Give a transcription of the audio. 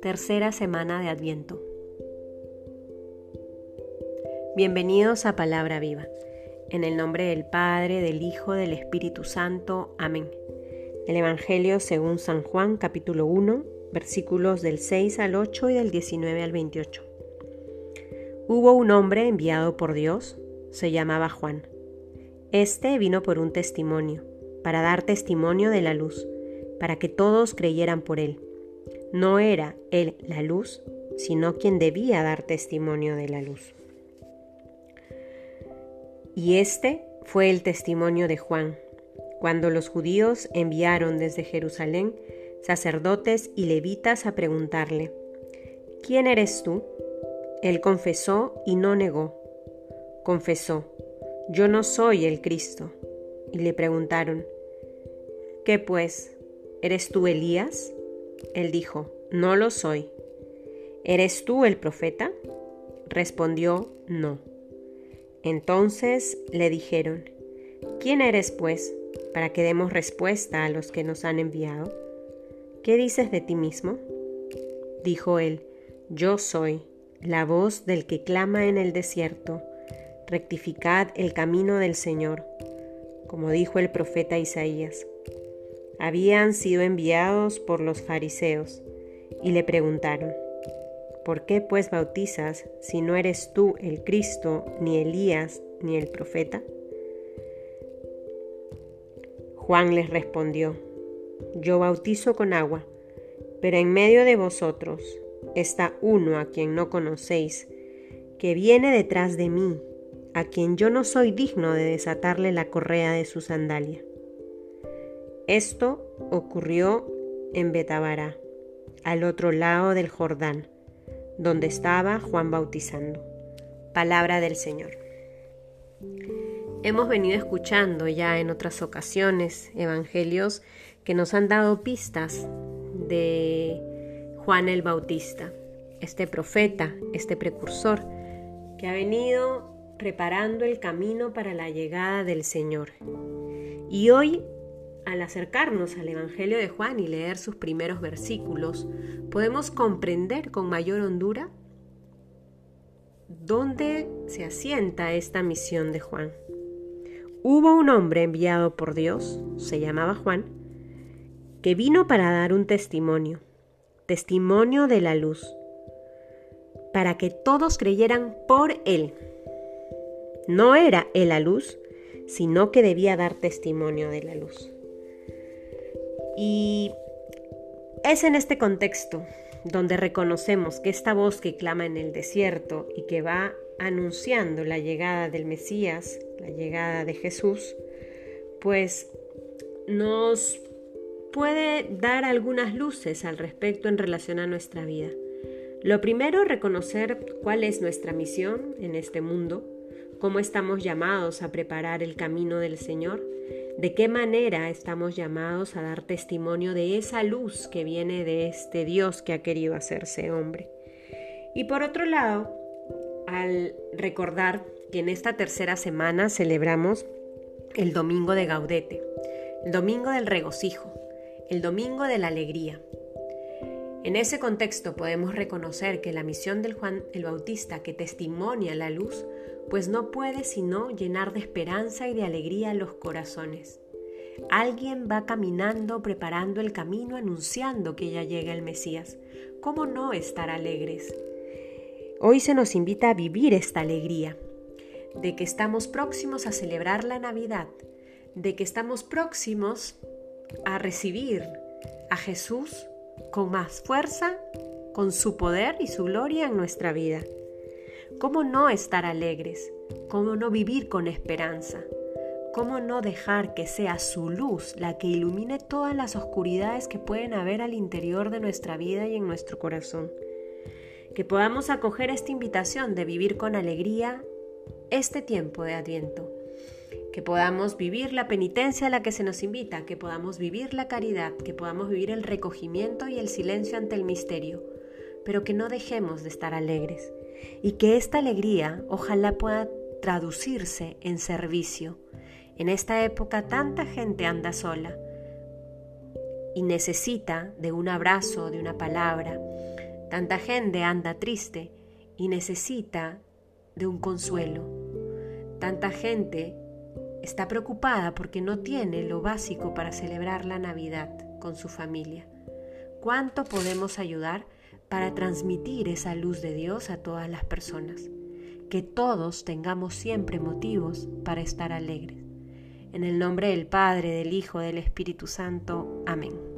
Tercera semana de Adviento. Bienvenidos a Palabra Viva. En el nombre del Padre, del Hijo, del Espíritu Santo. Amén. El Evangelio según San Juan capítulo 1, versículos del 6 al 8 y del 19 al 28. Hubo un hombre enviado por Dios, se llamaba Juan. Este vino por un testimonio, para dar testimonio de la luz, para que todos creyeran por él. No era él la luz, sino quien debía dar testimonio de la luz. Y este fue el testimonio de Juan, cuando los judíos enviaron desde Jerusalén sacerdotes y levitas a preguntarle, ¿quién eres tú? Él confesó y no negó. Confesó, yo no soy el Cristo. Y le preguntaron, ¿qué pues? ¿Eres tú Elías? Él dijo, no lo soy. ¿Eres tú el profeta? Respondió, no. Entonces le dijeron, ¿quién eres pues para que demos respuesta a los que nos han enviado? ¿Qué dices de ti mismo? Dijo él, yo soy la voz del que clama en el desierto, rectificad el camino del Señor, como dijo el profeta Isaías. Habían sido enviados por los fariseos y le preguntaron, ¿por qué pues bautizas si no eres tú el Cristo, ni Elías, ni el profeta? Juan les respondió, yo bautizo con agua, pero en medio de vosotros está uno a quien no conocéis, que viene detrás de mí, a quien yo no soy digno de desatarle la correa de su sandalia. Esto ocurrió en Betabara, al otro lado del Jordán, donde estaba Juan bautizando. Palabra del Señor. Hemos venido escuchando ya en otras ocasiones evangelios que nos han dado pistas de Juan el Bautista, este profeta, este precursor, que ha venido preparando el camino para la llegada del Señor. Y hoy, al acercarnos al Evangelio de Juan y leer sus primeros versículos, podemos comprender con mayor hondura dónde se asienta esta misión de Juan. Hubo un hombre enviado por Dios, se llamaba Juan, que vino para dar un testimonio testimonio de la luz, para que todos creyeran por Él. No era Él la luz, sino que debía dar testimonio de la luz. Y es en este contexto donde reconocemos que esta voz que clama en el desierto y que va anunciando la llegada del Mesías, la llegada de Jesús, pues nos puede dar algunas luces al respecto en relación a nuestra vida. Lo primero, reconocer cuál es nuestra misión en este mundo, cómo estamos llamados a preparar el camino del Señor, de qué manera estamos llamados a dar testimonio de esa luz que viene de este Dios que ha querido hacerse hombre. Y por otro lado, al recordar que en esta tercera semana celebramos el Domingo de Gaudete, el Domingo del Regocijo, el Domingo de la Alegría. En ese contexto podemos reconocer que la misión del Juan el Bautista que testimonia la luz, pues no puede sino llenar de esperanza y de alegría los corazones. Alguien va caminando, preparando el camino, anunciando que ya llega el Mesías. ¿Cómo no estar alegres? Hoy se nos invita a vivir esta alegría, de que estamos próximos a celebrar la Navidad, de que estamos próximos a recibir a Jesús con más fuerza, con su poder y su gloria en nuestra vida. ¿Cómo no estar alegres? ¿Cómo no vivir con esperanza? ¿Cómo no dejar que sea su luz la que ilumine todas las oscuridades que pueden haber al interior de nuestra vida y en nuestro corazón? Que podamos acoger esta invitación de vivir con alegría este tiempo de Adviento que podamos vivir la penitencia a la que se nos invita, que podamos vivir la caridad, que podamos vivir el recogimiento y el silencio ante el misterio, pero que no dejemos de estar alegres y que esta alegría ojalá pueda traducirse en servicio, En esta época tanta gente anda sola y necesita de un abrazo, de una palabra. Tanta gente anda triste y necesita de un consuelo. Tanta gente está preocupada porque no tiene lo básico para celebrar la Navidad con su familia. ¿Cuánto podemos ayudar para transmitir esa luz de Dios a todas las personas? Que todos tengamos siempre motivos para estar alegres. En el nombre del Padre, del Hijo, del Espíritu Santo. Amén.